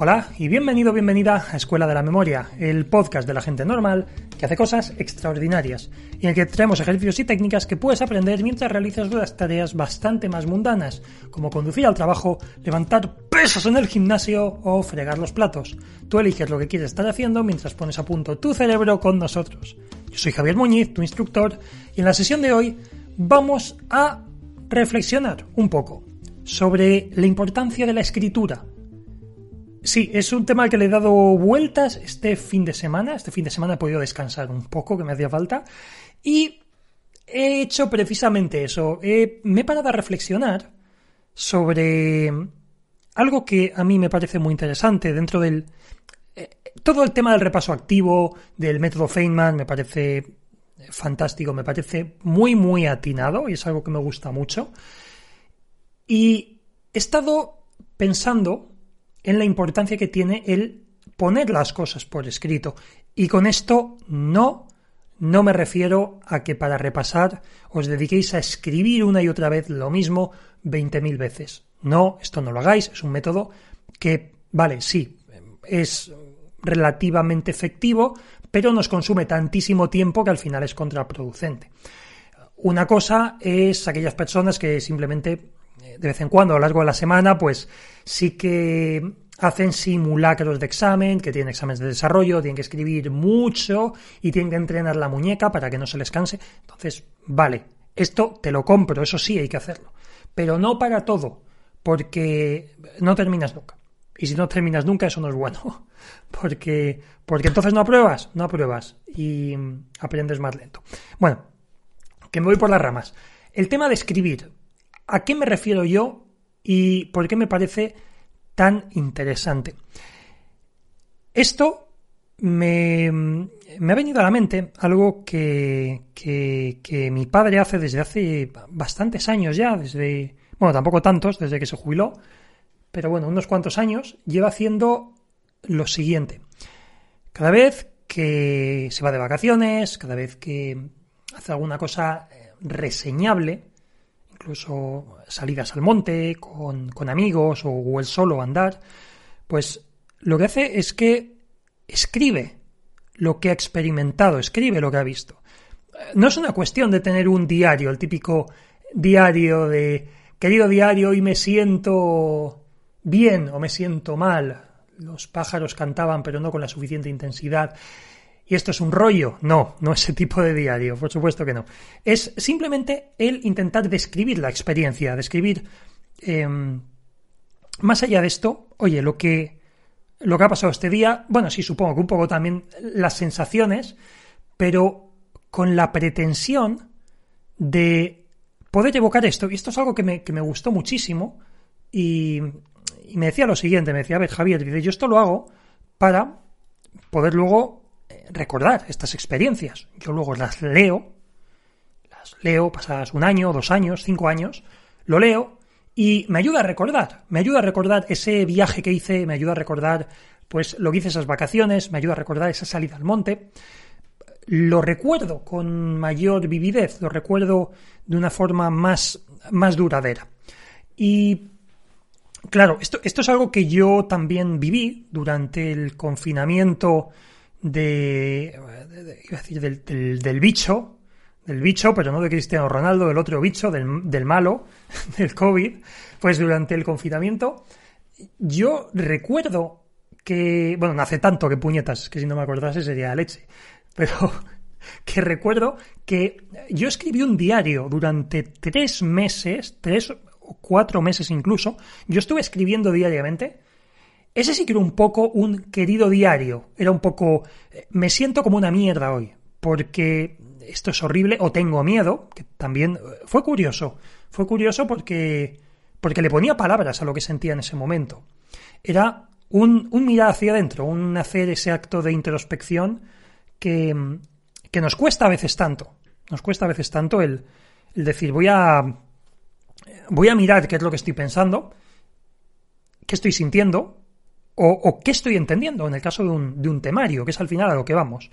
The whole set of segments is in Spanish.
Hola y bienvenido, bienvenida a Escuela de la Memoria, el podcast de la gente normal que hace cosas extraordinarias y en el que traemos ejercicios y técnicas que puedes aprender mientras realizas las tareas bastante más mundanas, como conducir al trabajo, levantar pesos en el gimnasio o fregar los platos. Tú eliges lo que quieres estar haciendo mientras pones a punto tu cerebro con nosotros. Yo soy Javier Muñiz, tu instructor, y en la sesión de hoy vamos a reflexionar un poco sobre la importancia de la escritura Sí, es un tema al que le he dado vueltas este fin de semana. Este fin de semana he podido descansar un poco, que me hacía falta. Y he hecho precisamente eso. me he parado a reflexionar sobre algo que a mí me parece muy interesante dentro del... Eh, todo el tema del repaso activo, del método Feynman, me parece fantástico, me parece muy, muy atinado y es algo que me gusta mucho. Y he estado pensando en la importancia que tiene el poner las cosas por escrito. Y con esto no, no me refiero a que para repasar os dediquéis a escribir una y otra vez lo mismo 20.000 veces. No, esto no lo hagáis, es un método que, vale, sí, es relativamente efectivo, pero nos consume tantísimo tiempo que al final es contraproducente. Una cosa es aquellas personas que simplemente de vez en cuando a lo largo de la semana, pues sí que hacen simulacros de examen, que tienen exámenes de desarrollo, tienen que escribir mucho y tienen que entrenar la muñeca para que no se les canse. Entonces, vale, esto te lo compro, eso sí hay que hacerlo. Pero no para todo, porque no terminas nunca. Y si no terminas nunca, eso no es bueno. Porque, porque entonces no apruebas, no apruebas y aprendes más lento. Bueno, que me voy por las ramas. El tema de escribir. ¿A qué me refiero yo y por qué me parece tan interesante? Esto me, me ha venido a la mente algo que, que, mi padre hace desde hace bastantes años ya, desde, bueno, tampoco tantos, desde que se jubiló, pero bueno, unos cuantos años, lleva haciendo lo siguiente. Cada vez que se va de vacaciones, cada vez que hace alguna cosa reseñable, incluso salidas al monte con, amigos o, el solo andar, pues lo que hace es que escribe lo que ha experimentado, escribe lo que ha visto. No es una cuestión de tener un diario, el típico diario de querido diario y me siento bien o me siento mal. Los pájaros cantaban pero no con la suficiente intensidad y esto es un rollo. No, no ese tipo de diario, por supuesto que no. Es simplemente el intentar describir la experiencia, describir... Em, más allá de esto, oye, lo que, lo que ha pasado este día, bueno, sí, supongo que un poco también las sensaciones, pero con la pretensión de poder evocar esto. Y esto es algo que me, que me gustó muchísimo. Y, y, me decía lo siguiente, me decía, a ver, Javier, dice, yo esto lo hago para poder luego recordar estas experiencias. Yo luego las leo, las leo pasadas un año, dos años, cinco años, lo leo y me ayuda a recordar, me ayuda a recordar ese viaje que hice, me ayuda a recordar pues lo que hice esas vacaciones, me ayuda a recordar esa salida al monte. Lo recuerdo con mayor vividez, lo recuerdo de una forma más, más duradera. Y claro, esto, esto es algo que yo también viví durante el confinamiento de, iba a decir, del, del, bicho, del bicho, pero no de Cristiano Ronaldo, del otro bicho, del, del malo, del COVID, pues durante el confinamiento, yo recuerdo que, bueno, no hace tanto que puñetas, que si no me acordase sería leche, pero que recuerdo que yo escribí un diario durante tres meses, tres o cuatro meses incluso, yo estuve escribiendo diariamente ese sí que era un poco un querido diario. Era un poco. Eh, me siento como una mierda hoy. Porque esto es horrible. O tengo miedo. Que también eh, fue curioso. Fue curioso porque. Porque le ponía palabras a lo que sentía en ese momento. Era un, un mirar hacia adentro, un hacer ese acto de introspección que, que nos cuesta a veces tanto. Nos cuesta a veces tanto el, el decir, voy a. Voy a mirar qué es lo que estoy pensando, qué estoy sintiendo, o, qué estoy entendiendo en el caso de un, temario, que es al final a lo que vamos.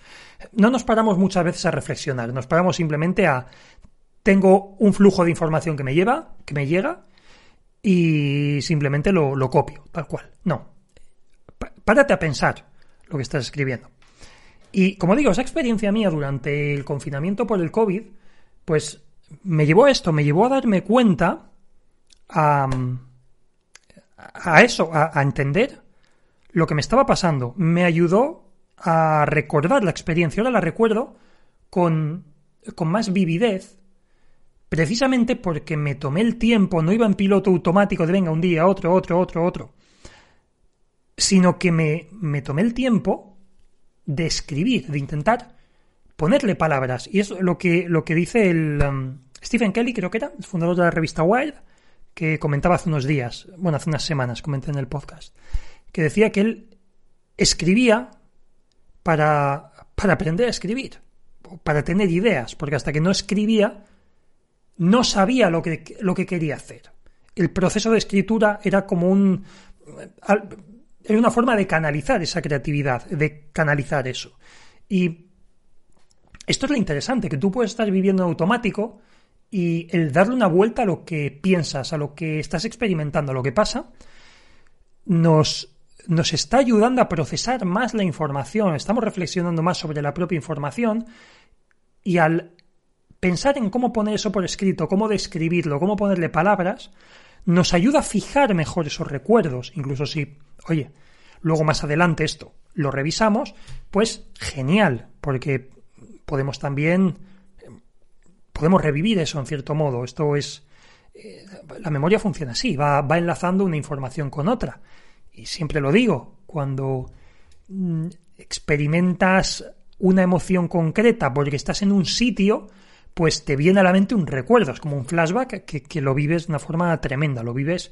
No nos paramos muchas veces a reflexionar, nos paramos simplemente a tengo un flujo de información que me lleva, que me llega, y simplemente lo, lo copio, tal cual. No. párate a pensar lo que estás escribiendo. Y como digo, esa experiencia mía durante el confinamiento por el COVID, pues me llevó a esto, me llevó a darme cuenta a, a eso, a, entender lo que me estaba pasando. Me ayudó a recordar la experiencia. Ahora la recuerdo con, con más vividez, precisamente porque me tomé el tiempo, no iba en piloto automático de venga un día, otro, otro, otro, otro, sino que me, me tomé el tiempo de escribir, de intentar ponerle palabras. Y es lo que, lo que dice el um, Stephen Kelly, creo que era, fundador de la revista Wired, que comentaba hace unos días, bueno, hace unas semanas, comenté en el podcast, que decía que él escribía para, para aprender a escribir, para tener ideas, porque hasta que no escribía, no sabía lo que, lo que quería hacer. El proceso de escritura era como un... Era una forma de canalizar esa creatividad, de canalizar eso. Y esto es lo interesante, que tú puedes estar viviendo en automático y el darle una vuelta a lo que piensas, a lo que estás experimentando, a lo que pasa, nos, nos está ayudando a procesar más la información, estamos reflexionando más sobre la propia información y al pensar en cómo poner eso por escrito, cómo describirlo, cómo ponerle palabras, nos ayuda a fijar mejor esos recuerdos, incluso si, oye, luego más adelante esto lo revisamos, pues genial, porque podemos también podemos revivir eso en cierto modo. Esto es eh, la memoria funciona así, va, va enlazando una información con otra. Y siempre lo digo, cuando mm, experimentas una emoción concreta porque estás en un sitio, pues te viene a la mente un recuerdo, es como un flashback que, lo vives de una forma tremenda, lo vives,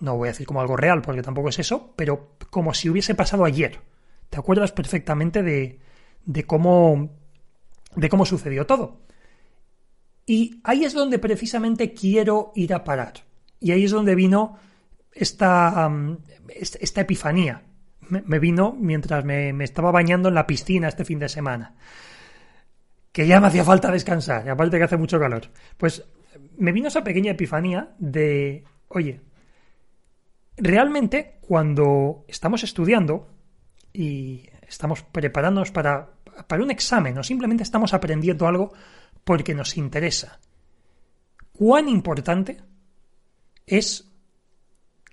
no voy a decir como algo real porque tampoco es eso, pero como si hubiese pasado ayer. Te acuerdas perfectamente de, de cómo de cómo sucedió todo. Y ahí es donde precisamente quiero ir a parar. Y ahí es donde vino esta, esta epifanía. Me, vino mientras me, estaba bañando en la piscina este fin de semana. Que ya me hacía falta descansar, aparte que hace mucho calor. Pues me vino esa pequeña epifanía de, oye, realmente cuando estamos estudiando y estamos preparándonos para, para un examen o simplemente estamos aprendiendo algo porque nos interesa, cuán importante es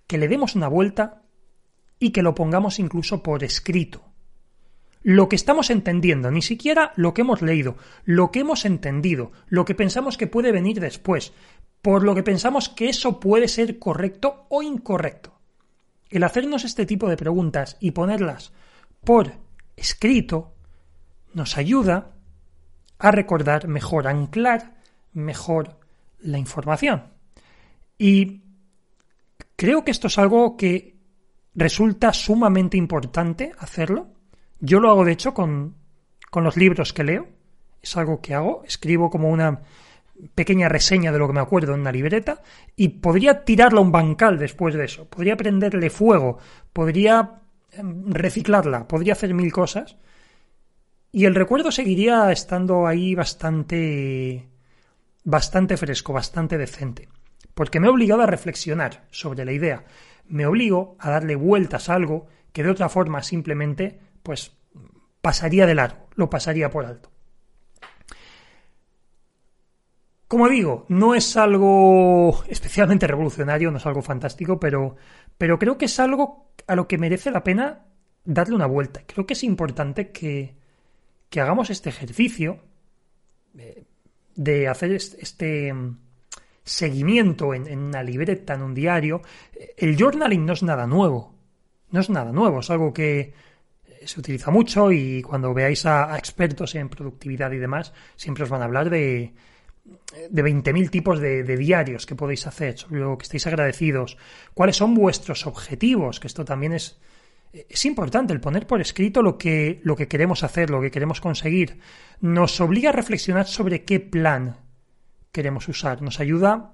que le demos una vuelta y que lo pongamos incluso por escrito. Lo que estamos entendiendo, ni siquiera lo que hemos leído, lo que hemos entendido, lo que pensamos que puede venir después, por lo que pensamos que eso puede ser correcto o incorrecto. El hacernos este tipo de preguntas y ponerlas por escrito nos ayuda a recordar mejor, a anclar mejor la información. Y Creo que esto es algo que resulta sumamente importante hacerlo. Yo lo hago, de hecho, con, con los libros que leo. Es algo que hago. Escribo como una pequeña reseña de lo que me acuerdo en una libreta y podría tirarla a un bancal después de eso. Podría prenderle fuego. Podría em, reciclarla. Podría hacer mil cosas. Y el recuerdo seguiría estando ahí bastante bastante fresco, bastante decente porque me he obligado a reflexionar sobre la idea, me obligo a darle vueltas a algo que de otra forma simplemente pues pasaría de largo, lo pasaría por alto. Como digo, no es algo especialmente revolucionario, no es algo fantástico, pero, pero creo que es algo a lo que merece la pena darle una vuelta. Creo que es importante que, que hagamos este ejercicio de, de hacer este, seguimiento en, una libreta, en un diario. El journaling no es nada nuevo. No es nada nuevo, es algo que se utiliza mucho y cuando veáis a, expertos en productividad y demás, siempre os van a hablar de, de 20.000 tipos de, diarios que podéis hacer, sobre lo que estáis agradecidos, cuáles son vuestros objetivos, que esto también es, es importante, el poner por escrito lo que, lo que queremos hacer, lo que queremos conseguir. Nos obliga a reflexionar sobre qué plan queremos usar. Nos ayuda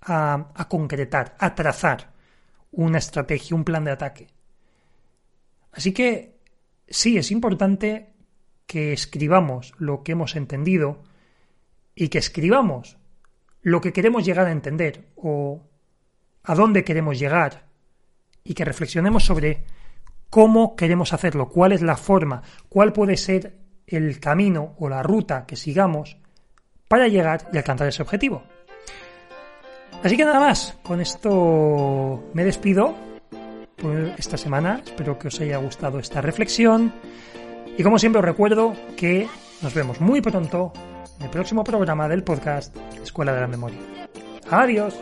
a, concretar, a trazar una estrategia, un plan de ataque. Así que sí, es importante que escribamos lo que hemos entendido y que escribamos lo que queremos llegar a entender o a dónde queremos llegar y que reflexionemos sobre cómo queremos hacerlo, cuál es la forma, cuál puede ser el camino o la ruta que sigamos para llegar y alcanzar ese objetivo. Así que nada más, con esto me despido por esta semana. Espero que os haya gustado esta reflexión. Y como siempre os recuerdo que nos vemos muy pronto en el próximo programa del podcast Escuela de la Memoria. Adiós.